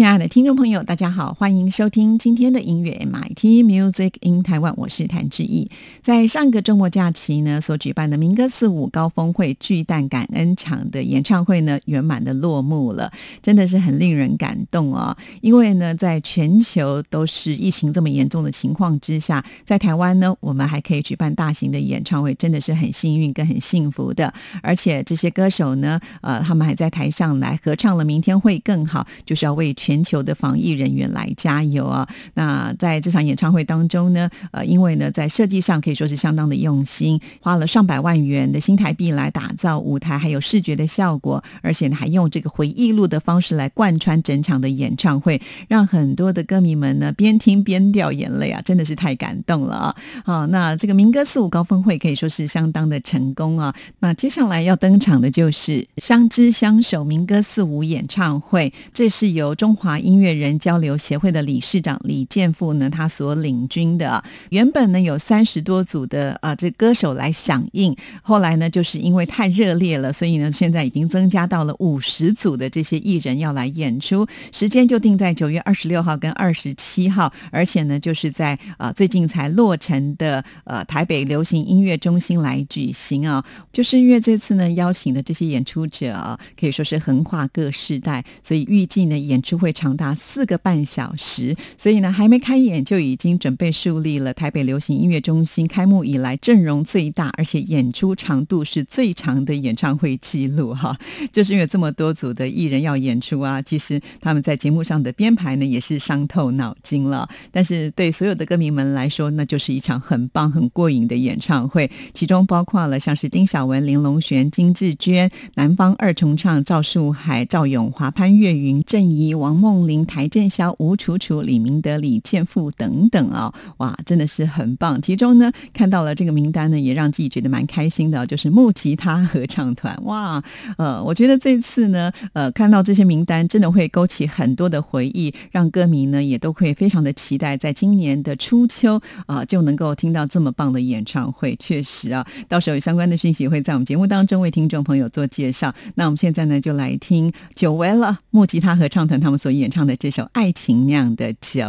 亲爱的听众朋友，大家好，欢迎收听今天的音乐 MIT Music in Taiwan，我是谭志毅。在上个周末假期呢，所举办的民歌四五高峰会巨蛋感恩场的演唱会呢，圆满的落幕了，真的是很令人感动哦。因为呢，在全球都是疫情这么严重的情况之下，在台湾呢，我们还可以举办大型的演唱会，真的是很幸运跟很幸福的。而且这些歌手呢，呃，他们还在台上来合唱了《明天会更好》，就是要为全全球的防疫人员来加油啊！那在这场演唱会当中呢，呃，因为呢，在设计上可以说是相当的用心，花了上百万元的新台币来打造舞台，还有视觉的效果，而且呢，还用这个回忆录的方式来贯穿整场的演唱会，让很多的歌迷们呢边听边掉眼泪啊，真的是太感动了啊！好，那这个民歌四五高峰会可以说是相当的成功啊！那接下来要登场的就是相知相守民歌四五演唱会，这是由中华音乐人交流协会的理事长李建富呢，他所领军的，原本呢有三十多组的啊这歌手来响应，后来呢就是因为太热烈了，所以呢现在已经增加到了五十组的这些艺人要来演出，时间就定在九月二十六号跟二十七号，而且呢就是在啊最近才落成的呃台北流行音乐中心来举行啊，就是因为这次呢邀请的这些演出者啊，可以说是横跨各世代，所以预计呢演出会。长达四个半小时，所以呢，还没开演就已经准备树立了台北流行音乐中心开幕以来阵容最大，而且演出长度是最长的演唱会记录哈。就是因为这么多组的艺人要演出啊，其实他们在节目上的编排呢也是伤透脑筋了。但是对所有的歌迷们来说，那就是一场很棒、很过瘾的演唱会。其中包括了像是丁晓文、林隆璇、金志娟、南方二重唱赵树海、赵永华、潘越云、郑怡、王。梦玲、台正宵、吴楚楚、李明德、李健富等等啊，哇，真的是很棒。其中呢，看到了这个名单呢，也让自己觉得蛮开心的，就是木吉他合唱团。哇，呃，我觉得这次呢，呃，看到这些名单，真的会勾起很多的回忆，让歌迷呢也都会非常的期待，在今年的初秋啊，就能够听到这么棒的演唱会。确实啊，到时候有相关的讯息会在我们节目当中为听众朋友做介绍。那我们现在呢，就来听久违了木吉他合唱团他们所。演唱的这首《爱情酿的酒》，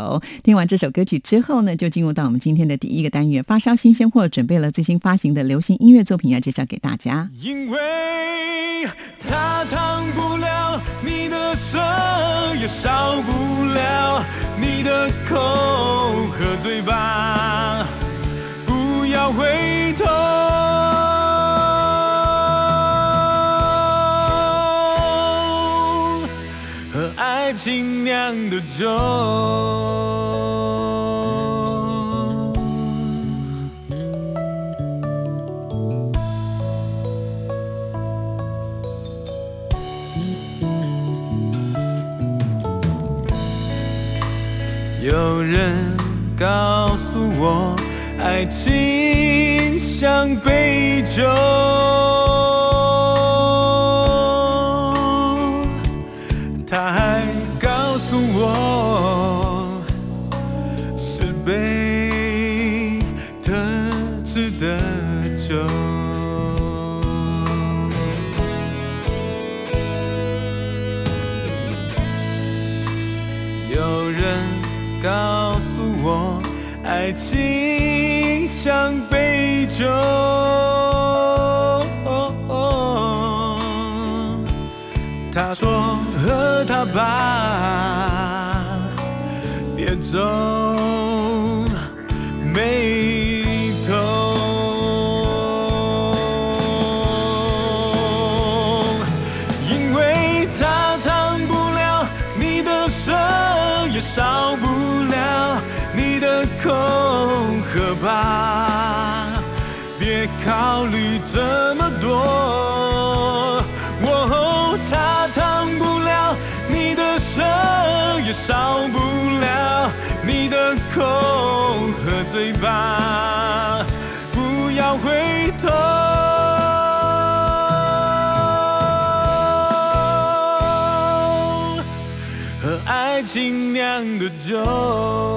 听完这首歌曲之后呢，就进入到我们今天的第一个单元——发烧新鲜货，准备了最新发行的流行音乐作品要介绍给大家。因为它烫不了你的舌，也烧不了你的口和嘴巴，不要回的酒，有人告诉我，爱情像杯酒。 시장 늦죠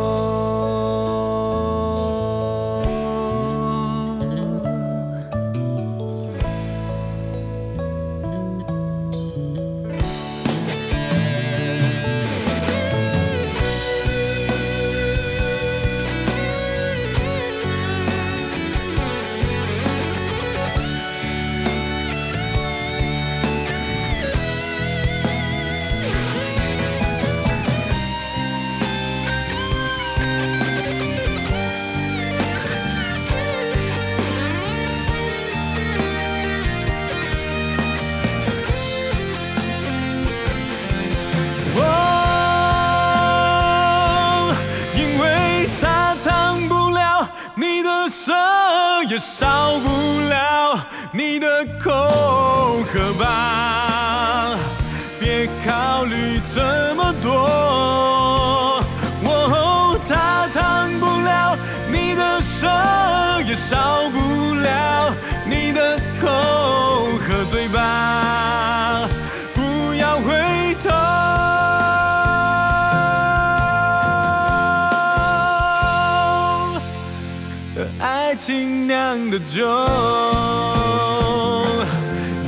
的酒，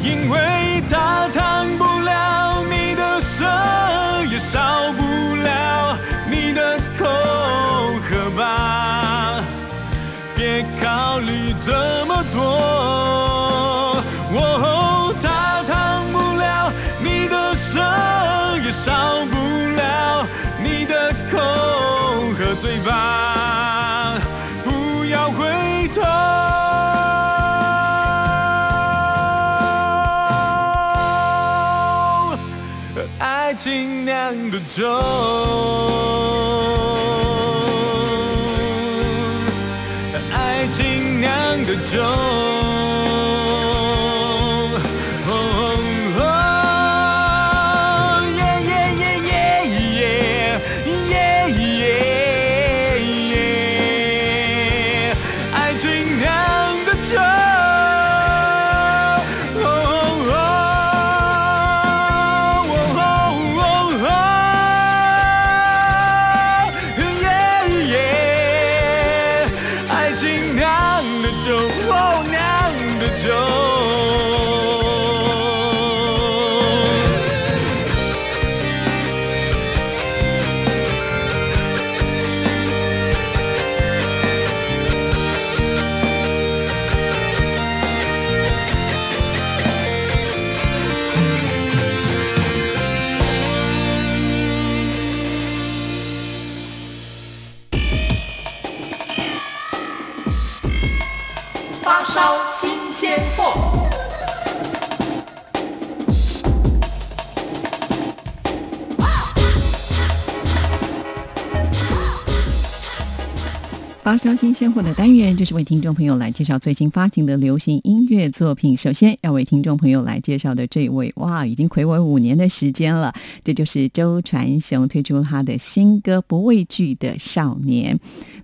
因为它烫不了你的舌，也烧不了你的口，喝吧，别考虑这么多。show. 烧新鲜货。发烧新鲜货的单元，就是为听众朋友来介绍最新发行的流行音乐作品。首先要为听众朋友来介绍的这位，哇，已经暌违五年的时间了，这就是周传雄推出他的新歌《不畏惧的少年》。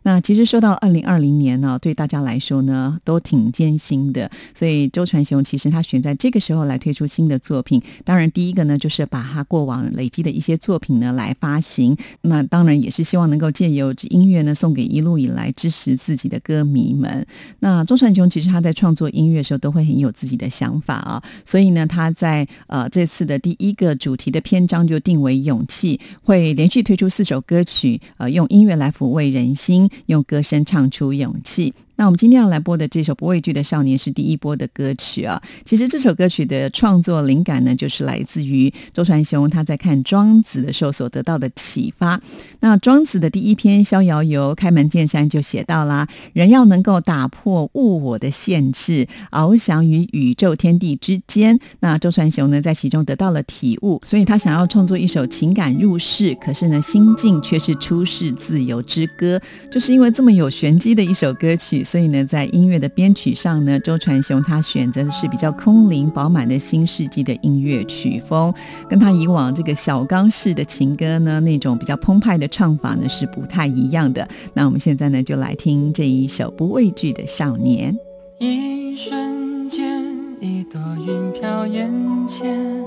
那其实说到二零二零年呢，对大家来说呢，都挺艰辛的。所以周传雄其实他选在这个时候来推出新的作品，当然第一个呢，就是把他过往累积的一些作品呢来发行。那当然也是希望能够借由音乐呢，送给一路以来支持自己的歌迷们。那钟传雄其实他在创作音乐的时候都会很有自己的想法啊，所以呢，他在呃这次的第一个主题的篇章就定为勇气，会连续推出四首歌曲，呃，用音乐来抚慰人心，用歌声唱出勇气。那我们今天要来播的这首《不畏惧的少年》是第一波的歌曲啊。其实这首歌曲的创作灵感呢，就是来自于周传雄他在看庄子的时候所得到的启发。那庄子的第一篇《逍遥游》开门见山就写到啦：人要能够打破物我的限制，翱翔于宇宙天地之间。那周传雄呢，在其中得到了体悟，所以他想要创作一首情感入世，可是呢，心境却是出世自由之歌。就是因为这么有玄机的一首歌曲，所以呢，在音乐的编曲上呢，周传雄他选择的是比较空灵饱满的新世纪的音乐曲风，跟他以往这个小刚式的情歌呢，那种比较澎湃的唱法呢，是不太一样的。那我们现在呢，就来听这一首《不畏惧的少年》。一瞬间，一朵云飘眼前，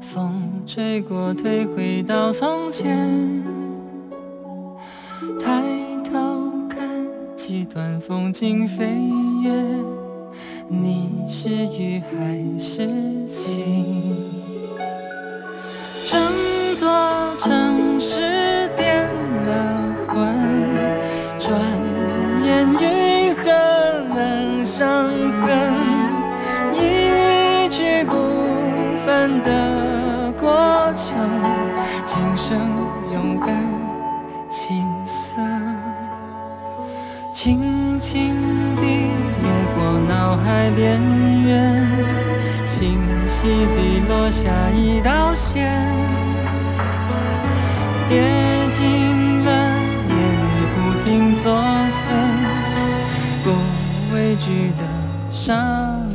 风吹过，退回到从前。太，几段风景飞跃，你是雨还是晴？整座城市点了魂，转眼愈合了伤痕，一去不返的过程，轻轻地越过脑海边缘，清晰地落下一道线。跌进了夜里不停作祟、不畏惧的伤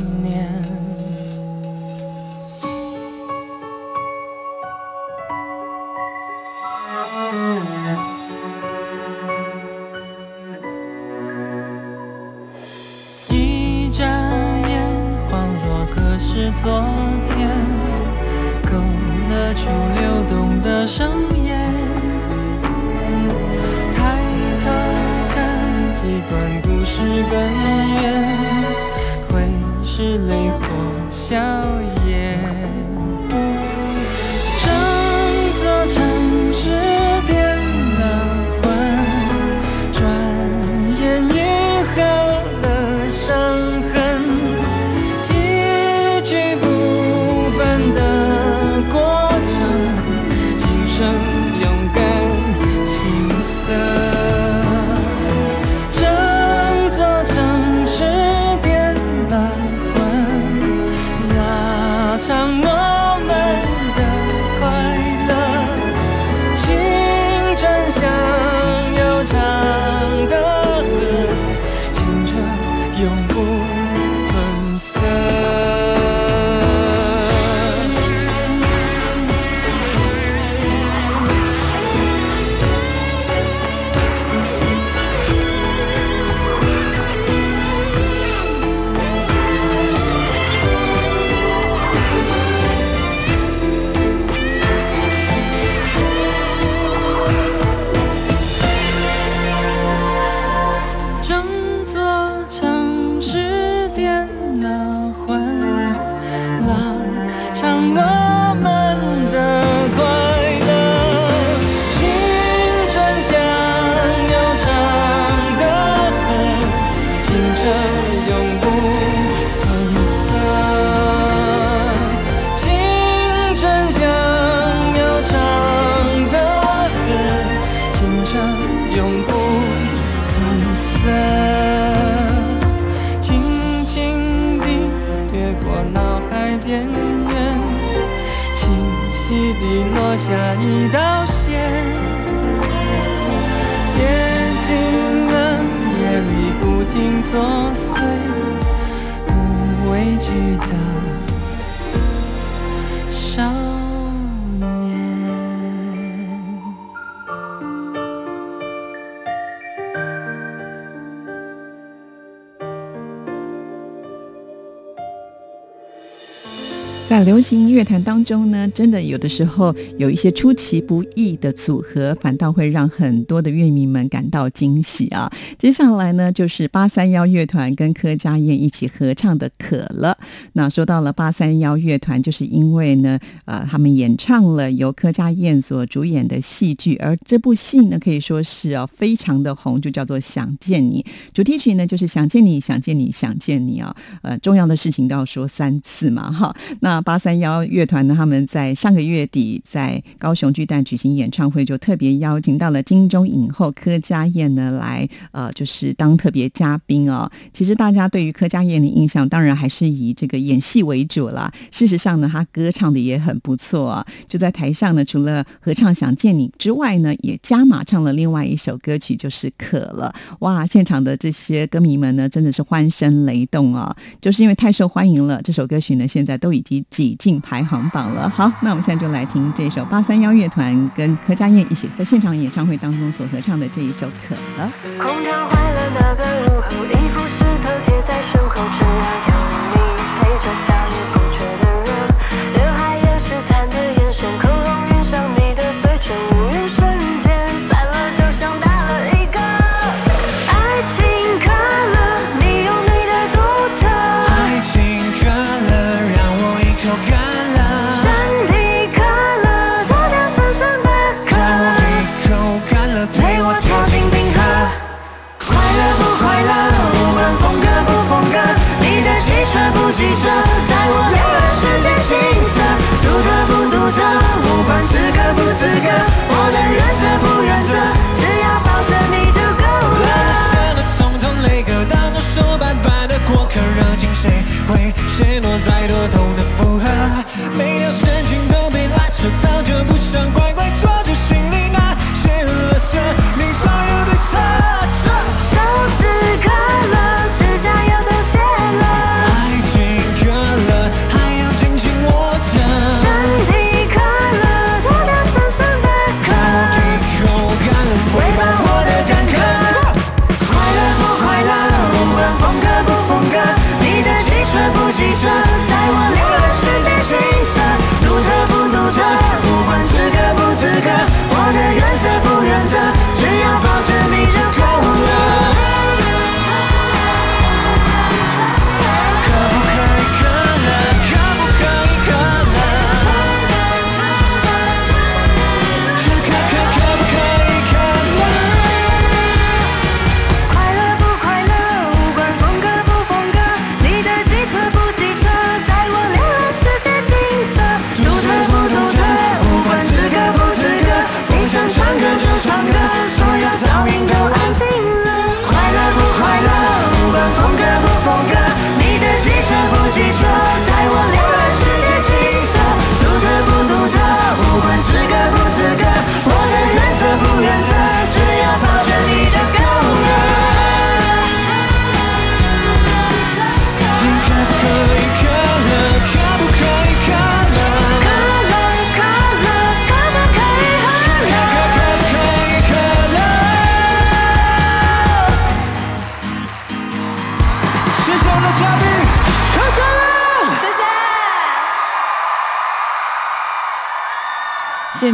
在流行乐坛当中呢，真的有的时候有一些出其不意的组合，反倒会让很多的乐迷们感到惊喜啊。接下来呢，就是八三幺乐团跟柯佳燕一起合唱的《渴了》。那说到了八三幺乐团，就是因为呢，呃，他们演唱了由柯佳燕所主演的戏剧，而这部戏呢，可以说是啊非常的红，就叫做《想见你》。主题曲呢，就是想见你，想见你，想见你啊。呃，重要的事情都要说三次嘛，哈。那八三幺乐团呢？他们在上个月底在高雄巨蛋举行演唱会，就特别邀请到了金钟影后柯佳燕呢来，呃，就是当特别嘉宾哦。其实大家对于柯佳燕的印象，当然还是以这个演戏为主啦。事实上呢，她歌唱的也很不错啊。就在台上呢，除了合唱《想见你》之外呢，也加码唱了另外一首歌曲，就是《渴了》。哇，现场的这些歌迷们呢，真的是欢声雷动啊！就是因为太受欢迎了，这首歌曲呢，现在都已经。挤进排行榜了。好，那我们现在就来听这首八三幺乐团跟柯佳燕一起在现场演唱会当中所合唱的这一首《渴了》。空调坏了，那个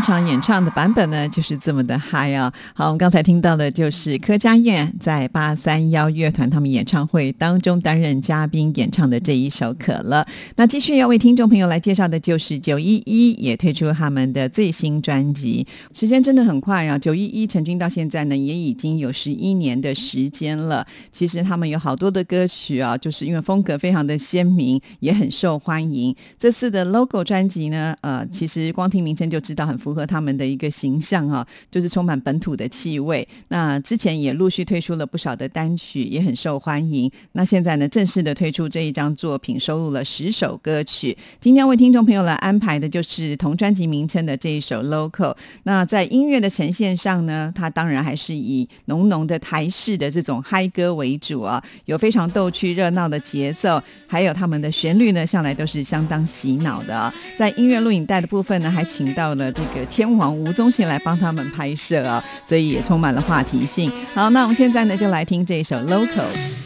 场演唱的版本呢，就是这么的嗨啊！好，我们刚才听到的就是柯佳燕在八三幺乐团他们演唱会当中担任嘉宾演唱的这一首《可乐》。那继续要为听众朋友来介绍的就是九一一也推出他们的最新专辑，时间真的很快啊！九一一成军到现在呢，也已经有十一年的时间了。其实他们有好多的歌曲啊，就是因为风格非常的鲜明，也很受欢迎。这次的 logo 专辑呢，呃，其实光听名称就知道很符合他们的一个形象啊，就是充满本土的气味。那之前也陆续推出了不少的单曲，也很受欢迎。那现在呢，正式的推出这一张作品，收录了十首歌曲。今天为听众朋友来安排的就是同专辑名称的这一首 local。那在音乐的呈现上呢，它当然还是以浓浓的台式的这种嗨歌为主啊，有非常逗趣热闹的节奏，还有他们的旋律呢，向来都是相当洗脑的、啊。在音乐录影带的部分呢，还请到了这个天王吴宗宪来帮他们拍摄啊所以也充满了话题性好那我们现在呢就来听这一首 local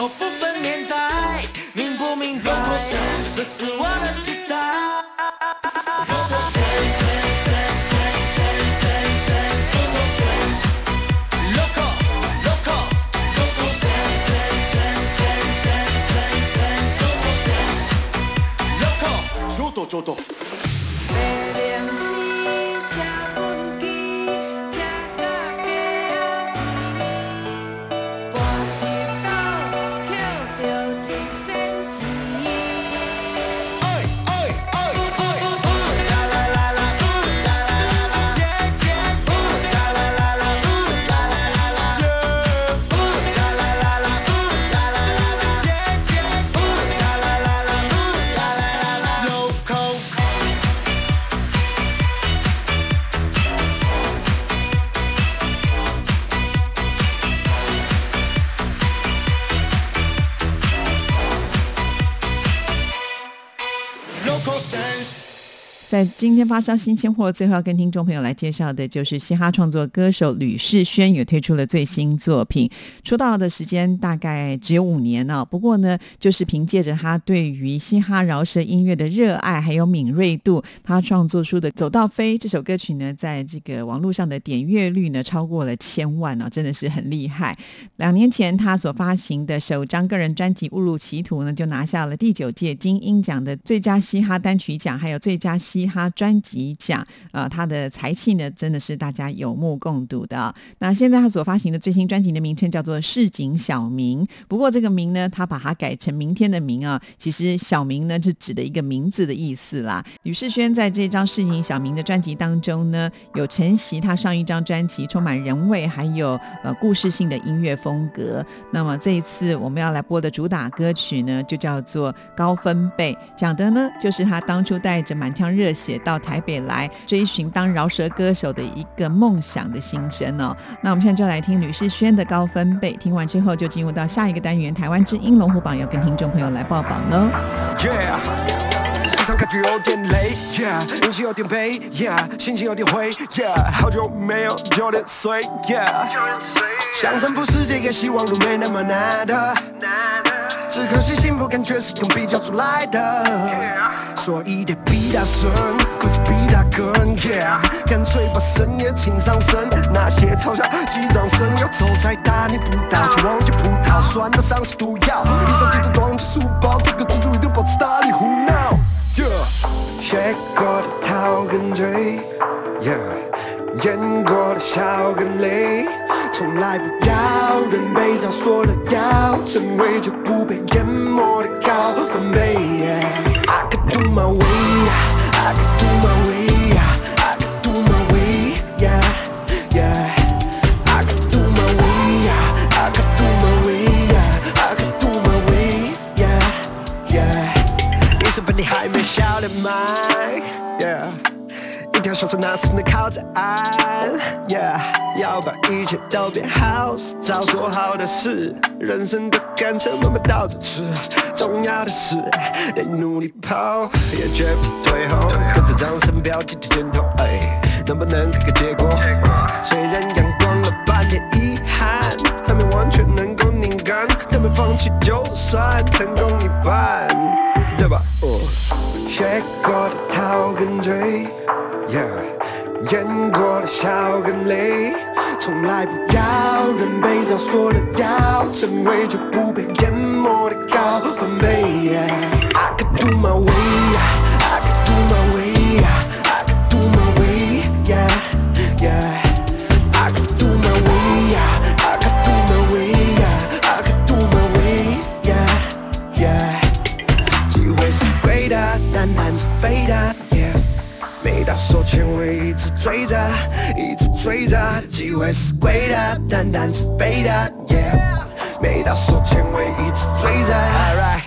Loco 不分年代，明不明白？这是我的时代。ちょっと good. 今天发烧新鲜货，最后要跟听众朋友来介绍的就是嘻哈创作歌手吕世轩也推出了最新作品。出道的时间大概只有五年呢、不过呢，就是凭借着他对于嘻哈饶舌音乐的热爱还有敏锐度，他创作出的《走到飞》这首歌曲呢，在这个网络上的点阅率呢超过了千万呢、真的是很厉害。两年前他所发行的首张个人专辑《误入歧途》呢，就拿下了第九届金鹰奖的最佳嘻哈单曲奖，还有最佳嘻哈专辑奖。呃，他的才气呢，真的是大家有目共睹的、那现在他所发行的最新专辑的名称叫做《市井小民》，不过这个“名”呢，他把它改成明天的“明”啊，其实“小明”呢是指的一个名字的意思啦。吕世轩在这张《市井小民》的专辑当中呢，有承袭他上一张专辑充满人味还有呃故事性的音乐风格。那么这一次我们要来播的主打歌曲呢，就叫做《高分贝》，讲的呢就是他当初带着满腔热血到台北来追寻当饶舌歌手的一个梦想的心声哦。那我们现在就来听吕世轩的《高分贝》，听完之后就进入到下一个单元——台湾之音龙虎榜，要跟听众朋友来报榜喽。有点累，Yeah，运气有点背心情有点灰好久没有九点睡，Yeah，想征服世界也希望路没那么难的，只可惜幸福感觉是用比较出来的，所以得比他深，或是比他更干脆把深夜请上身，那些嘲笑击掌声，要走再大逆不道，却忘记葡萄酸的伤是毒药，一上街就端起书包，这个蜘蛛一定保持大力胡闹，Yeah，学过的逃跟追，Yeah，演过的笑跟泪，从来不要人被早说了要成为就不被淹没的高分贝。I could do my way, 没笑脸埋，yeah。一条小船，那是能靠着岸，yeah。要把一切都变好，早说好的事。人生的甘蔗慢慢倒着吃，重要的是得努力跑，也绝不退后。跟着掌声标记着箭头，哎，能不能看个结果？虽然阳光了半天遗憾，还没完全能够拧干，但没放弃就算成功跟醉，yeah，演过的笑跟泪，从来不要人被早说了要成为就不被淹没的高分贝。I could do my way, 手牵尾，一直追着，一直追着。机会是贵的，但胆子背的，yeah。每到手牵尾，一直追着，alright，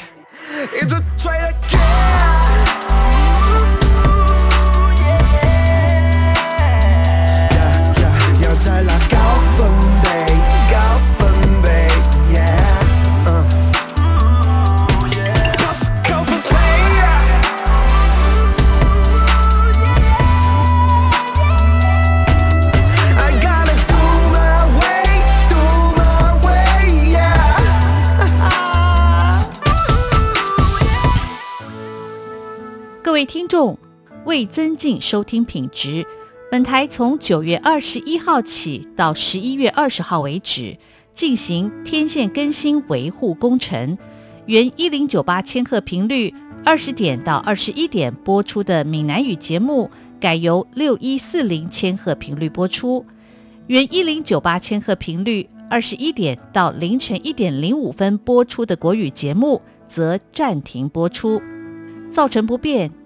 为增进收听品质，本台从九月二十一号起到十一月二十号为止，进行天线更新维护工程。原一零九八千赫频率二十点到二十一点播出的闽南语节目，改由六一四零千赫频率播出。原一零九八千赫频率二十一点到凌晨一点零五分播出的国语节目，则暂停播出。造成不便，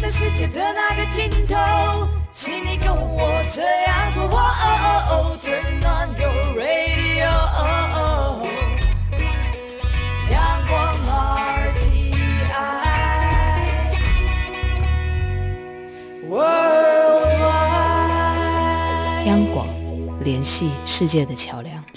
在世界的那个尽头，请你跟我这样做。哦哦哦，Turn on your radio，哦哦阳光 RTI。央广联系世界的桥梁。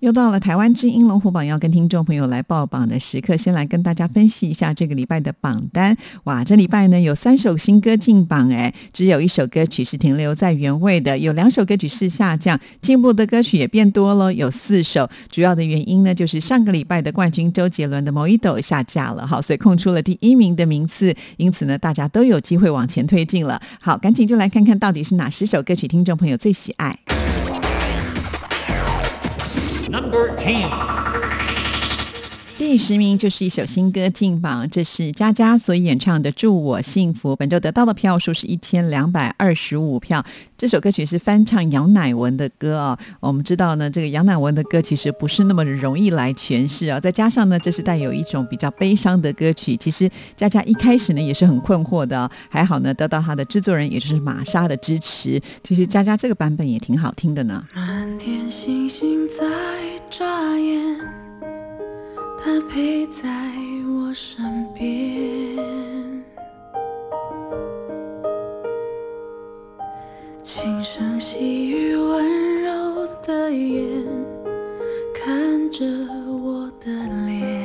又到了台湾之音龙虎榜要跟听众朋友来报榜的时刻，先来跟大家分析一下这个礼拜的榜单。哇，这礼拜呢有三首新歌进榜，哎，只有一首歌曲是停留在原位的，有两首歌曲是下降，进步的歌曲也变多了，有四首。主要的原因呢，就是上个礼拜的冠军周杰伦的《某一斗》下架了，好，所以空出了第一名的名次，因此呢，大家都有机会往前推进了。好，赶紧就来看看到底是哪十首歌曲听众朋友最喜爱。number 10. 第十名就是一首新歌进榜，这是佳佳所演唱的《祝我幸福》，本周得到的票数是一千两百二十五票。这首歌曲是翻唱杨乃文的歌啊、我们知道呢，这个杨乃文的歌其实不是那么容易来诠释啊，再加上呢，这是带有一种比较悲伤的歌曲。其实佳佳一开始呢也是很困惑的、还好呢得到他的制作人也就是玛莎的支持。其实佳佳这个版本也挺好听的呢。满天星星在眨眼，他陪在我身边轻声细语，温柔的眼看着我的脸。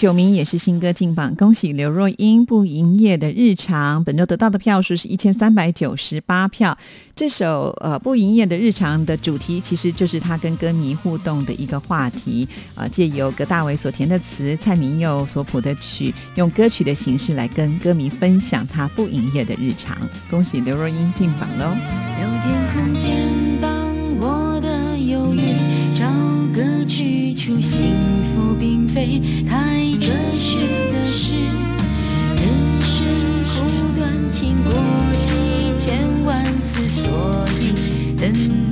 九名也是新歌进榜，恭喜刘若英不营业的日常，本周得到的票数是一千三百九十八票。这首呃不营业的日常的主题，其实就是他跟歌迷互动的一个话题啊、借由葛大为所填的词，蔡明佑所谱的曲，用歌曲的形式来跟歌迷分享他不营业的日常。恭喜刘若英进榜喽！有天空肩膀我的忧郁，找歌曲出，幸福并非太哲学的事。人生苦短，听过几千万次，所以等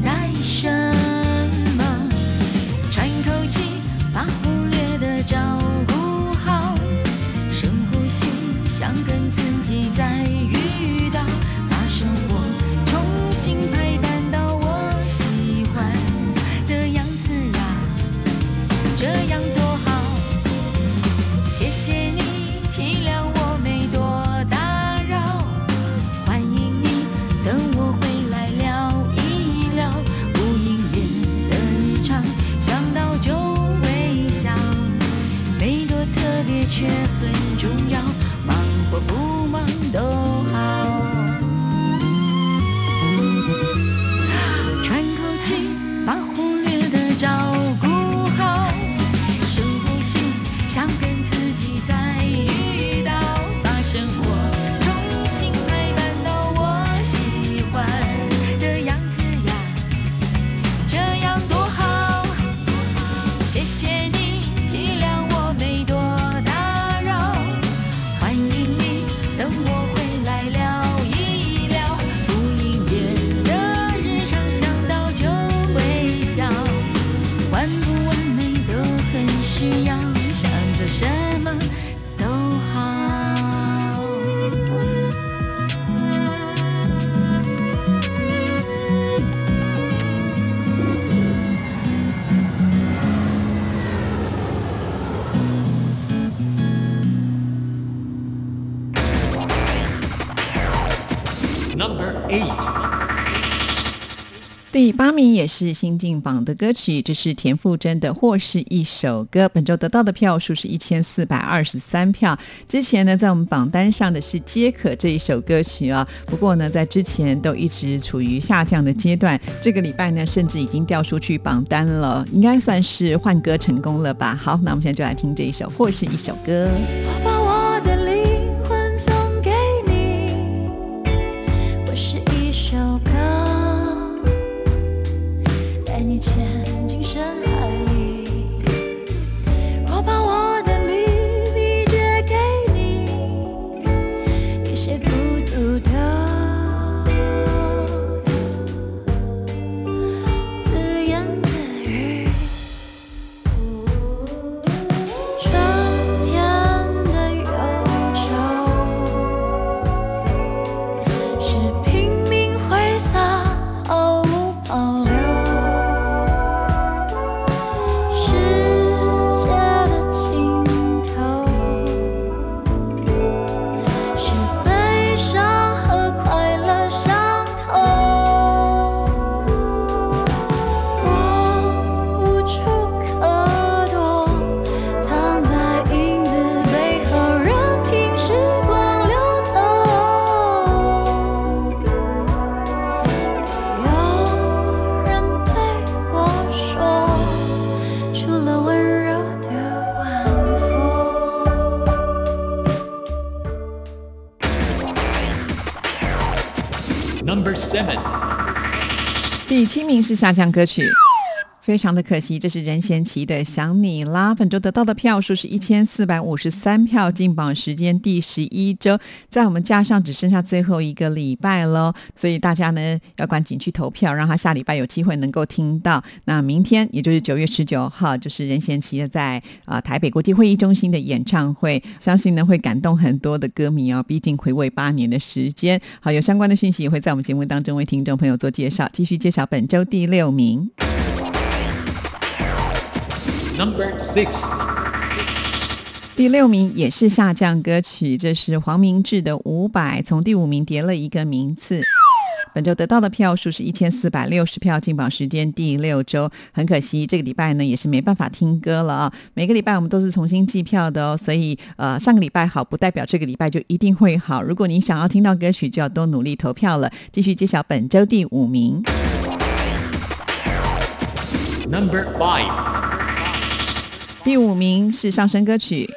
第八名也是新进榜的歌曲，这是田馥甄的《或是一首歌》，本周得到的票数是一千四百二十三票。之前呢，在我们榜单上的是《皆可》这一首歌曲啊，不过呢，在之前都一直处于下降的阶段。这个礼拜呢，甚至已经掉出去榜单了，应该算是换歌成功了吧？好，那我们现在就来听这一首《或是一首歌》。第七名是下降歌曲。非常的可惜，这是任贤齐的《想你啦》。本周得到的票数是一千四百五十三票，进榜时间第十一周，在我们加上只剩下最后一个礼拜喽，所以大家呢要赶紧去投票，让他下礼拜有机会能够听到。那明天也就是九月十九号，就是任贤齐的在啊、台北国际会议中心的演唱会，相信呢会感动很多的歌迷哦。毕竟回味八年的时间，好有相关的讯息也会在我们节目当中为听众朋友做介绍。继续介绍本周第六名。Number six，第六名也是下降歌曲，这是黄明志的《五百》，从第五名跌了一个名次。本周得到的票数是一千四百六十票，进榜时间第六周。很可惜，这个礼拜呢也是没办法听歌了啊。每个礼拜我们都是重新计票的哦，所以呃上个礼拜好，不代表这个礼拜就一定会好。如果你想要听到歌曲，就要多努力投票了。继续揭晓本周第五名。Number five，第五名是上升歌曲。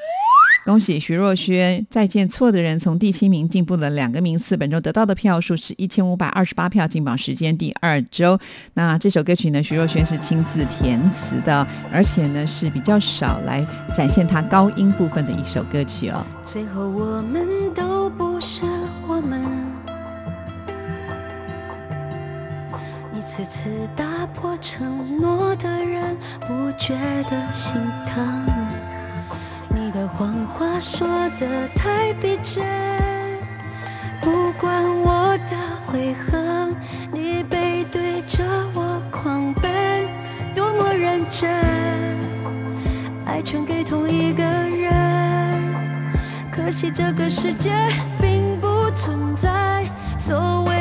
恭喜徐若瑄，《再见错的人》从第七名进步了两个名次，本周得到的票数是一千五百二十八票，进榜时间第二周。那这首歌曲呢，徐若瑄是亲自填词的，而且呢是比较少来展现她高音部分的一首歌曲哦。最后我们都不是我们，次次打破承诺的人，不觉得心疼。你的谎话说的太逼真，不管我的悔恨，你背对着我狂奔，多么认真，爱全给同一个人。可惜这个世界并不存在所谓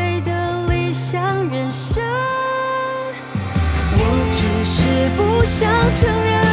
也不想承认。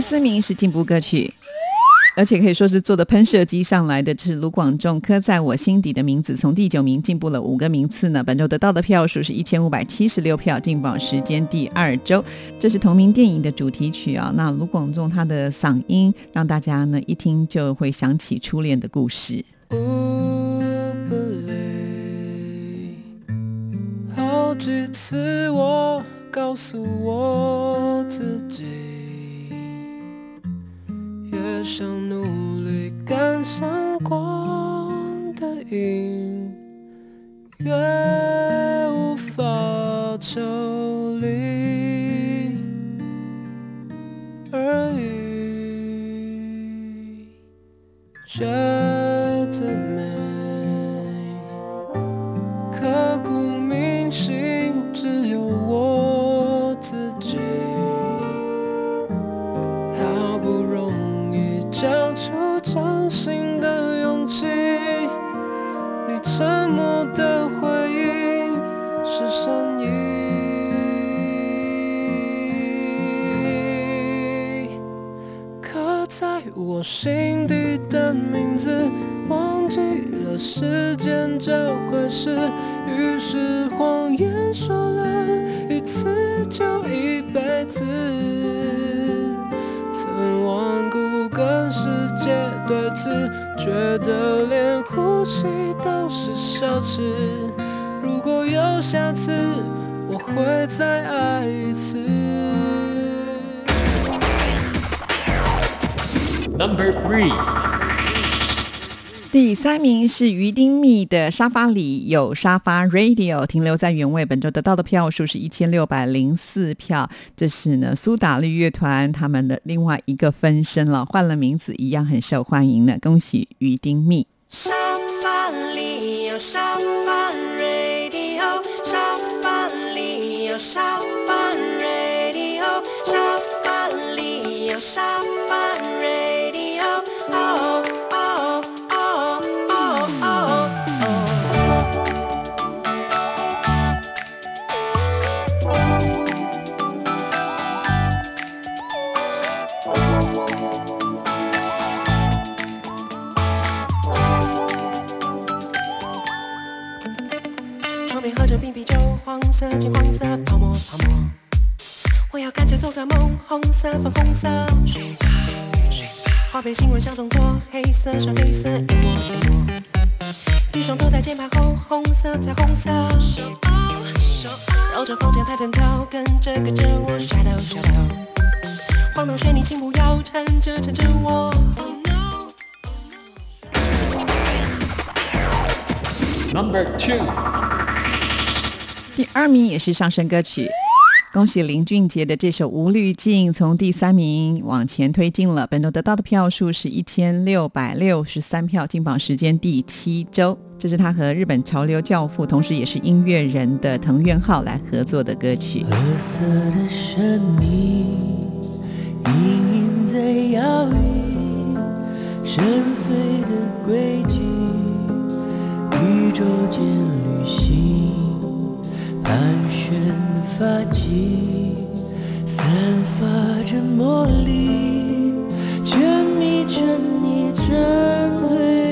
第四名是进步歌曲。而且可以说是坐的喷射机上来的，这是卢广仲《刻在我心底的名字》，从第九名进步了五个名次呢。本周得到的票数是一千五百七十六票，进榜时间第二周。这是同名电影的主题曲啊。那卢广仲他的嗓音让大家呢一听就会想起初恋的故事。好几次我告诉我自己，越想努力赶上光的影，越无法抽离而已。觉得美，刻骨铭心，掌心的勇气，你沉默的回应是善意。刻在我心底的名字，忘记了时间这回事，于是谎言说了一次就一辈子，的字，觉得连呼吸都是奢侈。如果有下次，我会再爱一次。Number three，第三名是于丁密的《沙发里有沙发 Radio》，停留在原位。本周得到的票数是一千六百零四票，这是呢苏打绿乐团他们的另外一个分身了，换了名字一样很受欢迎的。恭喜于丁密。沙发里有沙红色、粉红色。花边新闻像中国，黑色、深黑色，一抹一抹。一双躲在键盘后，红色、彩虹色。绕着房间太整套，跟着跟着我 shadow shadow。晃动水泥，请不要缠着缠着我。Number two，第二名也是上升歌曲。恭喜林俊杰的这首《无滤镜》从第三名往前推进了，本周得到的票数是一千六百六十三票，进榜时间第七周。这是他和日本潮流教父，同时也是音乐人的藤原浩来合作的歌曲。褐色的生命隐隐在摇曳，深邃的轨迹，宇宙间旅行，盘旋的发髻，散发着魔力，沉迷着你，沉醉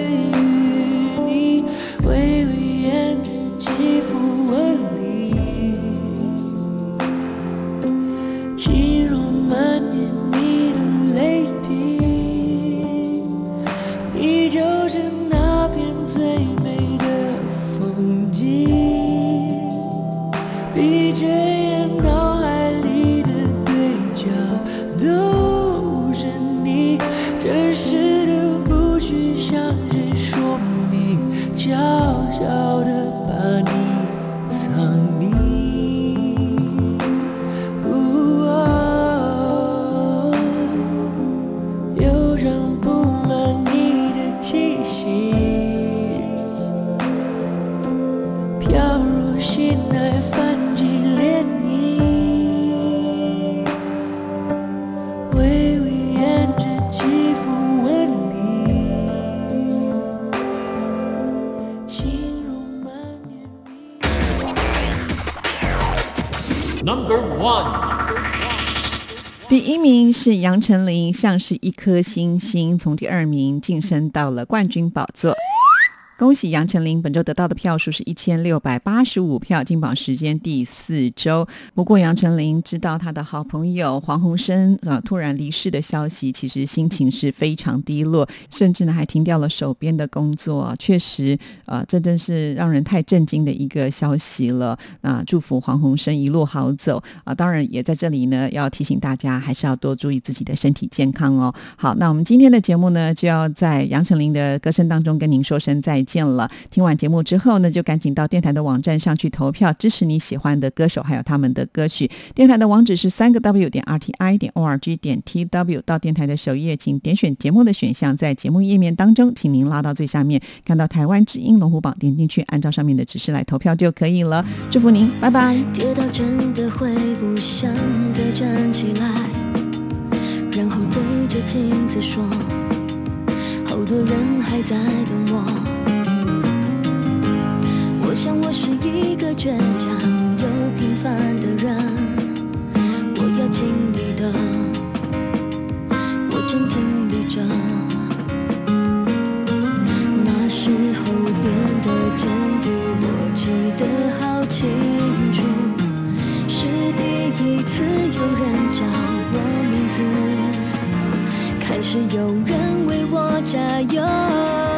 是杨丞琳，像是一颗星星，从第二名晋升到了冠军宝座。恭喜杨丞琳，本周得到的票数是一千六百八十五票，进榜时间第四周。不过杨丞琳知道她的好朋友黄鸿升呃突然离世的消息，其实心情是非常低落，甚至呢还停掉了手边的工作。确实，呃，这真是让人太震惊的一个消息了。那、祝福黄鸿升一路好走啊、当然也在这里呢要提醒大家，还是要多注意自己的身体健康哦。好，那我们今天的节目呢，就要在杨丞琳的歌声当中跟您说声再见见了。听完节目之后呢，就赶紧到电台的网站上去投票，支持你喜欢的歌手还有他们的歌曲。电台的网址是三个 W 点 R T I 点 O R G 点 T W。到电台的首页，请点选节目的选项，在节目页面当中，请您拉到最下面，看到台湾之音龙虎榜，点进去，按照上面的指示来投票就可以了。祝福您，拜拜。跌倒真的会不想再站起来，然后对着镜子说，好多人还在等我。我想我是一个倔强又平凡的人，我要经历的，我正经历着。那时候变得坚定，我记得好清楚，是第一次有人叫我名字，开始有人为我加油。